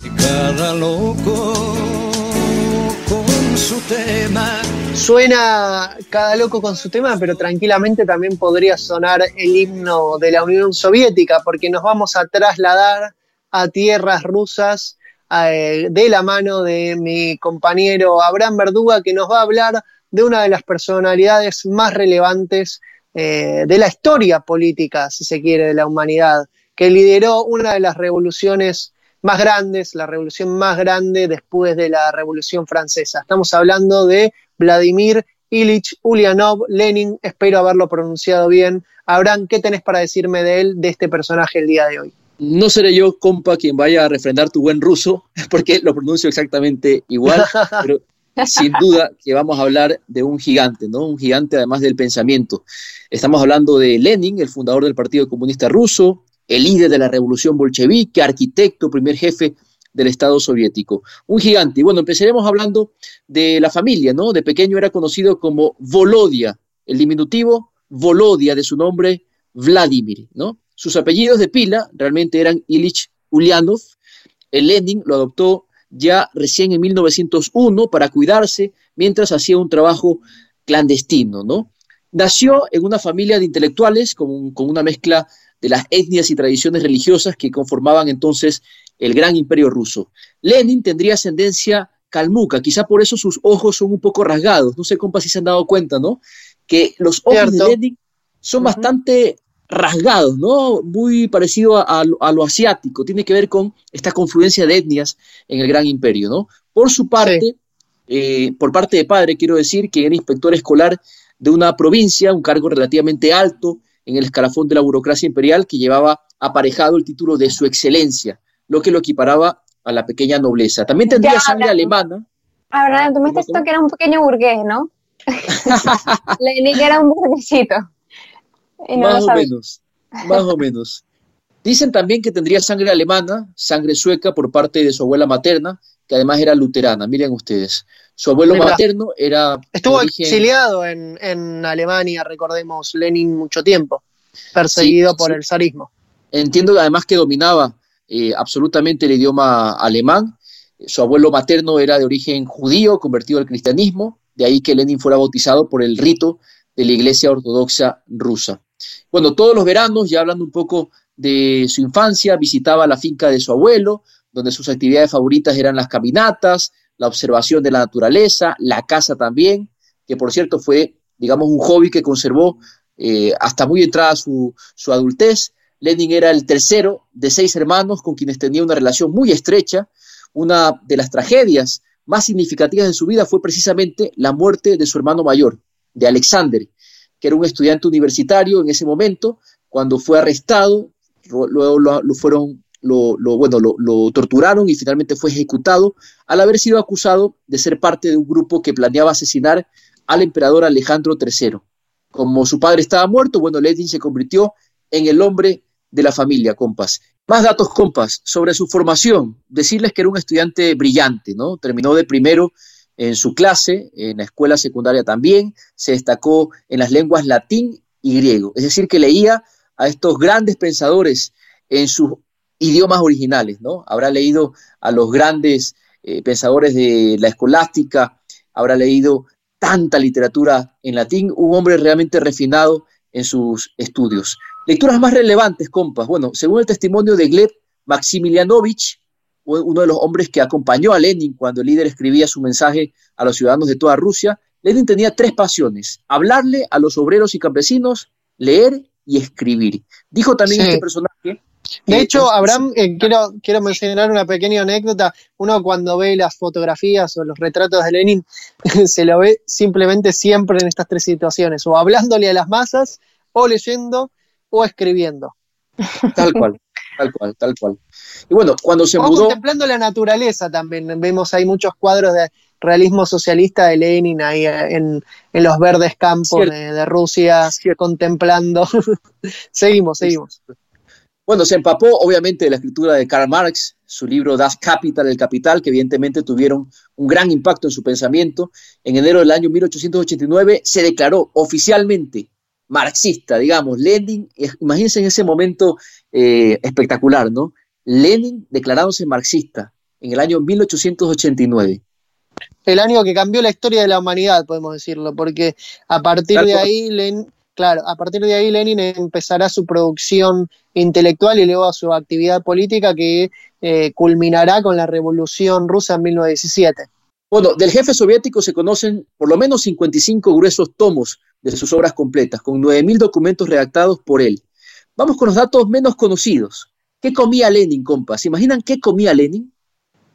Cada loco con su tema. Suena cada loco con su tema, pero tranquilamente también podría sonar el himno de la Unión Soviética, porque nos vamos a trasladar a tierras rusas eh, de la mano de mi compañero Abraham Verduga, que nos va a hablar de una de las personalidades más relevantes eh, de la historia política, si se quiere, de la humanidad, que lideró una de las revoluciones más grandes, la revolución más grande después de la Revolución Francesa. Estamos hablando de Vladimir Ilich Ulyanov Lenin, espero haberlo pronunciado bien. Abraham, ¿qué tenés para decirme de él, de este personaje el día de hoy? No seré yo, compa, quien vaya a refrendar tu buen ruso, porque lo pronuncio exactamente igual, pero sin duda que vamos a hablar de un gigante, ¿no? Un gigante además del pensamiento. Estamos hablando de Lenin, el fundador del Partido Comunista Ruso, el líder de la revolución bolchevique, arquitecto, primer jefe del Estado soviético. Un gigante. Bueno, empezaremos hablando de la familia, ¿no? De pequeño era conocido como Volodia, el diminutivo Volodia de su nombre Vladimir, ¿no? Sus apellidos de pila realmente eran Ilich Ulyanov. El Lenin lo adoptó ya recién en 1901 para cuidarse mientras hacía un trabajo clandestino, ¿no? Nació en una familia de intelectuales con, con una mezcla de las etnias y tradiciones religiosas que conformaban entonces el gran imperio ruso. Lenin tendría ascendencia calmuca, quizá por eso sus ojos son un poco rasgados. No sé, compa, si se han dado cuenta, ¿no? Que los ojos de Lenin son bastante rasgados, ¿no? Muy parecido a, lo asiático. Tiene que ver con esta confluencia de etnias en el gran imperio, ¿no? Por su parte, eh, por parte de padre, quiero decir que era inspector escolar de una provincia, un cargo relativamente alto en el escalafón de la burocracia imperial que llevaba aparejado el título de su excelencia, lo que lo equiparaba a la pequeña nobleza. También tendría sangre alemana. Ahora, tú me estás diciendo que era un pequeño burgués, ¿no? Lenin era un burguesito. más o menos, más o menos. Dicen también que tendría sangre alemana, sangre sueca por parte de su abuela materna, que además era luterana, miren ustedes. Su abuelo materno era... Estuvo exiliado en, Alemania, recordemos, Lenin mucho tiempo, perseguido por el zarismo. Entiendo además que dominaba eh, absolutamente el idioma alemán. Su abuelo materno era de origen judío, convertido al cristianismo, de ahí que Lenin fuera bautizado por el rito de la Iglesia Ortodoxa rusa. Bueno, todos los veranos, ya hablando un poco de su infancia, visitaba la finca de su abuelo, donde sus actividades favoritas eran las caminatas, la observación de la naturaleza, la caza también, que por cierto fue, digamos, un hobby que conservó eh, hasta muy entrada su, su adultez. Lenin era el tercero de seis hermanos con quienes tenía una relación muy estrecha. Una de las tragedias más significativas de su vida fue precisamente la muerte de su hermano mayor, de Alexander, que era un estudiante universitario en ese momento, cuando fue arrestado, luego lo fueron lo, bueno, lo, torturaron y finalmente fue ejecutado al haber sido acusado de ser parte de un grupo que planeaba asesinar al emperador Alejandro III. Como su padre estaba muerto, bueno, Lenin se convirtió en el hombre de la familia, compas. Más datos, compas, sobre su formación. Decirles que era un estudiante brillante, ¿no? Terminó de primero en su clase, en la escuela secundaria también, se destacó en las lenguas latín y griego. Es decir, que leía a estos grandes pensadores en sus idiomas originales, ¿no? Habrá leído a los grandes eh, pensadores de la escolástica, habrá leído tanta literatura en latín, un hombre realmente refinado en sus estudios. Lecturas más relevantes, compas. Bueno, según el testimonio de Gleb Maximilianovich, uno de los hombres que acompañó a Lenin cuando el líder escribía su mensaje a los ciudadanos de toda Rusia, Lenin tenía tres pasiones, hablarle a los obreros y campesinos, leer y escribir. Dijo también este personaje de hecho, Abraham, eh, quiero, quiero mencionar una pequeña anécdota. Uno cuando ve las fotografías o los retratos de Lenin, se lo ve simplemente siempre en estas tres situaciones, o hablándole a las masas, o leyendo, o escribiendo. Tal cual. Tal cual, tal cual. Y bueno, cuando se mudó... contemplando la naturaleza también. Vemos ahí muchos cuadros de realismo socialista de Lenin ahí en, en los verdes campos de, de, Rusia, Cierto. contemplando. seguimos, seguimos. Bueno, se empapó obviamente de la escritura de Karl Marx, su libro Das Kapital, el Capital, que evidentemente tuvieron un gran impacto en su pensamiento. En enero del año 1889 se declaró oficialmente marxista, digamos, Lenin, imagínense en ese momento eh, espectacular, ¿no? Lenin declarándose marxista en el año 1889. El año que cambió la historia de la humanidad, podemos decirlo, porque a partir de ahí Lenin, claro, a partir de ahí Lenin empezará su producción intelectual y luego su actividad política que eh, culminará con la Revolución Rusa en 1917. Bueno, del jefe soviético se conocen por lo menos 55 gruesos tomos de sus obras completas, con 9.000 documentos redactados por él. Vamos con los datos menos conocidos. ¿Qué comía Lenin, compas? ¿Se imaginan qué comía Lenin?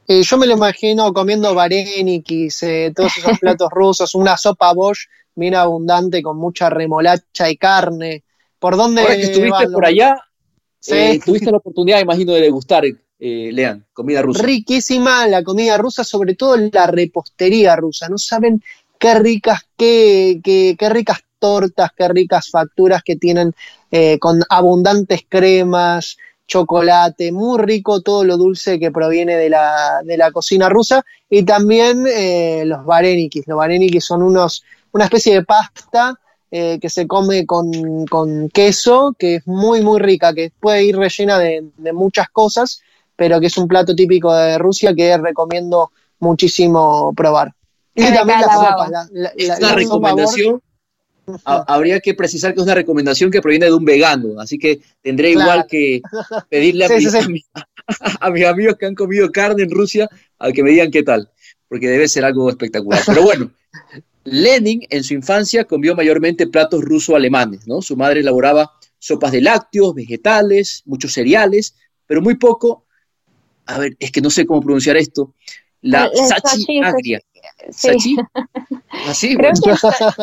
Eh, yo me lo imagino comiendo varenikis, eh, todos esos platos rusos, una sopa Bosch bien abundante con mucha remolacha y carne. ¿Por dónde? Ahora que estuviste por allá, sí. eh, tuviste la oportunidad, imagino, de degustar, eh, Lean, comida rusa. Riquísima la comida rusa, sobre todo la repostería rusa. No saben qué ricas, qué, qué, qué ricas tortas, qué ricas facturas que tienen eh, con abundantes cremas, chocolate, muy rico todo lo dulce que proviene de la, de la cocina rusa y también eh, los varenikis. Los varenikis son unos, una especie de pasta eh, que se come con, con, queso, que es muy, muy rica, que puede ir rellena de, de, muchas cosas, pero que es un plato típico de Rusia que recomiendo muchísimo probar. Y también la sopa. La, la, la, la recomendación. Habría que precisar que es una recomendación que proviene de un vegano, así que tendré claro. igual que pedirle a, sí, mi, sí, sí. A, mis amigos que han comido carne en Rusia a que me digan qué tal, porque debe ser algo espectacular. Pero bueno, Lenin en su infancia comió mayormente platos ruso-alemanes, ¿no? Su madre elaboraba sopas de lácteos, vegetales, muchos cereales, pero muy poco, a ver, es que no sé cómo pronunciar esto, la sachi agria. Sí. ¿Sachi? ¿Así? Creo, que es,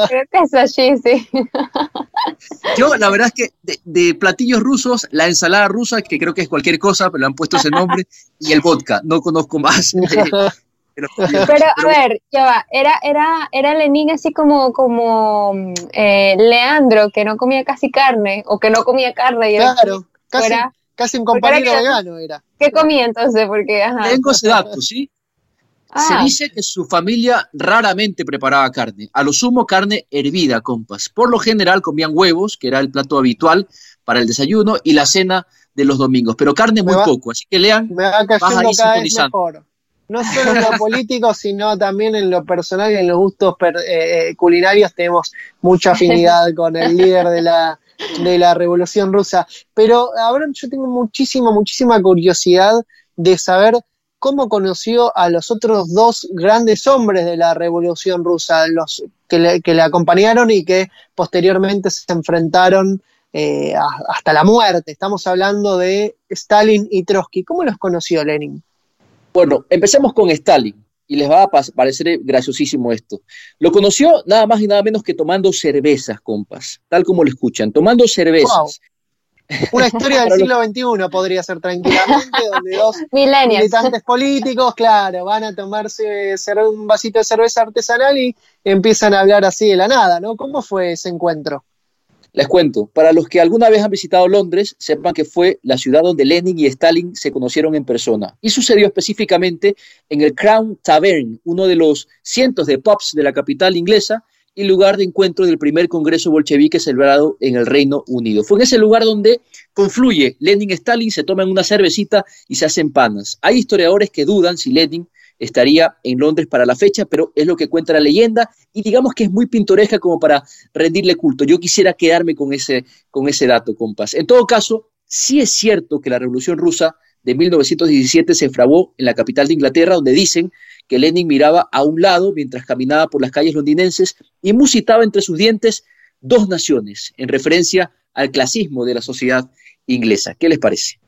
creo que es sachi, sí. Yo, la verdad es que de, de, platillos rusos, la ensalada rusa, que creo que es cualquier cosa, pero le han puesto ese nombre, y el vodka. No conozco más. Pero, a ver, ya va, era, era, era Lenin así como, como eh, Leandro, que no comía casi carne, o que no comía carne. Y claro, casi, fuera, casi un compañero vegano era. ¿Qué comía entonces? Porque, ajá. Tengo ese dato, ¿sí? Ah. Se dice que su familia raramente preparaba carne, a lo sumo carne hervida, compas. Por lo general comían huevos, que era el plato habitual para el desayuno y la cena de los domingos, pero carne muy va, poco, así que lean. Me va cayendo cada vez mejor. No solo en lo político, sino también en lo personal y en los gustos per, eh, culinarios tenemos mucha afinidad con el líder de la, de la Revolución Rusa. Pero ahora yo tengo muchísima, muchísima curiosidad de saber cómo conoció a los otros dos grandes hombres de la Revolución Rusa, los que le, que le acompañaron y que posteriormente se enfrentaron eh, a, hasta la muerte. Estamos hablando de Stalin y Trotsky. ¿Cómo los conoció Lenin? Bueno, empecemos con Stalin y les va a parecer graciosísimo esto. Lo conoció nada más y nada menos que tomando cervezas, compas, tal como lo escuchan, tomando cervezas. Una historia del siglo XXI podría ser tranquilamente, donde dos militantes políticos, claro, van a tomarse un vasito de cerveza artesanal y empiezan a hablar así de la nada, ¿no? ¿Cómo fue ese encuentro? Les cuento, para los que alguna vez han visitado Londres, sepan que fue la ciudad donde Lenin y Stalin se conocieron en persona. Y sucedió específicamente en el Crown Tavern, uno de los cientos de pubs de la capital inglesa, y lugar de encuentro del primer Congreso bolchevique celebrado en el Reino Unido. Fue en ese lugar donde confluye Lenin y Stalin, se toman una cervecita y se hacen panas. Hay historiadores que dudan si Lenin estaría en Londres para la fecha, pero es lo que cuenta la leyenda y digamos que es muy pintoresca como para rendirle culto. Yo quisiera quedarme con ese, con ese dato, compas. En todo caso, sí es cierto que la Revolución Rusa de 1917 se fraguó en la capital de Inglaterra, donde dicen que Lenin miraba a un lado mientras caminaba por las calles londinenses y musitaba entre sus dientes dos naciones, en referencia al clasismo de la sociedad inglesa. ¿Qué les parece?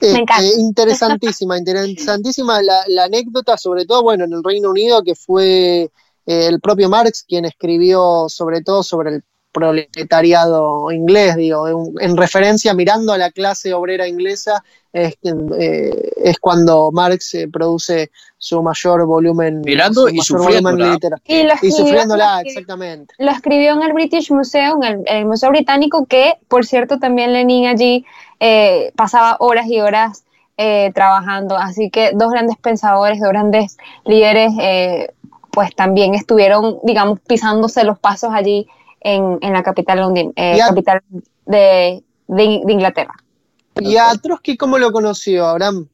Eh, eh, interesantísima, interesantísima la, la, anécdota, sobre todo, bueno, en el Reino Unido, que fue eh, el propio Marx quien escribió sobre todo sobre el proletariado inglés, digo, en, referencia, mirando a la clase obrera inglesa, es, eh, es cuando Marx eh, produce su mayor volumen. Mirando y sufriéndola. Y, y sufriéndola, exactamente. Lo escribió en el British Museum, el, el, Museo Británico, que por cierto también Lenin allí eh, pasaba horas y horas trabajando. Así que dos grandes pensadores, dos grandes líderes, pues también estuvieron, digamos, pisándose los pasos allí en, la capital, eh, capital de, Inglaterra. ¿Y a Trotsky cómo lo conoció, Abraham?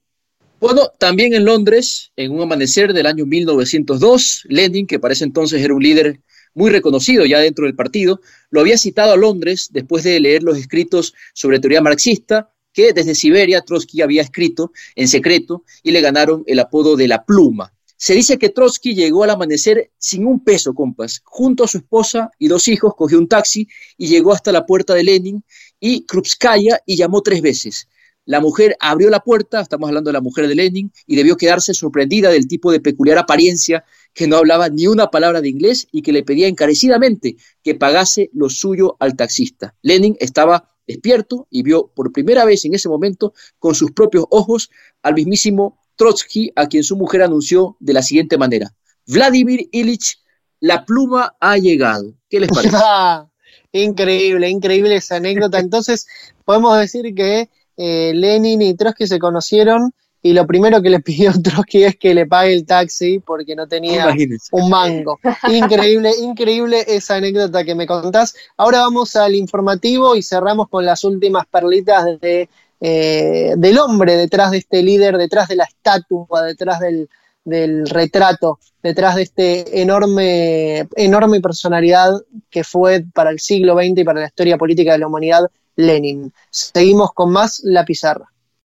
Bueno, también en Londres, en un amanecer del año 1902, Lenin, que para ese entonces era un líder muy reconocido ya dentro del partido, lo había citado a Londres después de leer los escritos sobre teoría marxista que desde Siberia Trotsky había escrito en secreto y le ganaron el apodo de la pluma. Se dice que Trotsky llegó al amanecer sin un peso, compas. Junto a su esposa y dos hijos, cogió un taxi y llegó hasta la puerta de Lenin y Krupskaya y llamó tres veces. La mujer abrió la puerta, estamos hablando de la mujer de Lenin, y debió quedarse sorprendida del tipo de peculiar apariencia que no hablaba ni una palabra de inglés y que le pedía encarecidamente que pagase lo suyo al taxista. Lenin estaba despierto y vio por primera vez en ese momento con sus propios ojos al mismísimo Trotsky, a quien su mujer anunció de la siguiente manera: Vladimir Ilich, la pluma ha llegado. ¿Qué les parece? increíble, increíble esa anécdota. Entonces, podemos decir que eh, Lenin y Trotsky se conocieron y lo primero que le pidió Trotsky es que le pague el taxi porque no tenía un mango. Increíble, increíble esa anécdota que me contás. Ahora vamos al informativo y cerramos con las últimas perlitas de eh, del hombre detrás de este líder, detrás de la estatua, detrás del, retrato, detrás de este enorme, enorme personalidad que fue para el siglo XX y para la historia política de la humanidad, Lenin. Seguimos con más La Pizarra.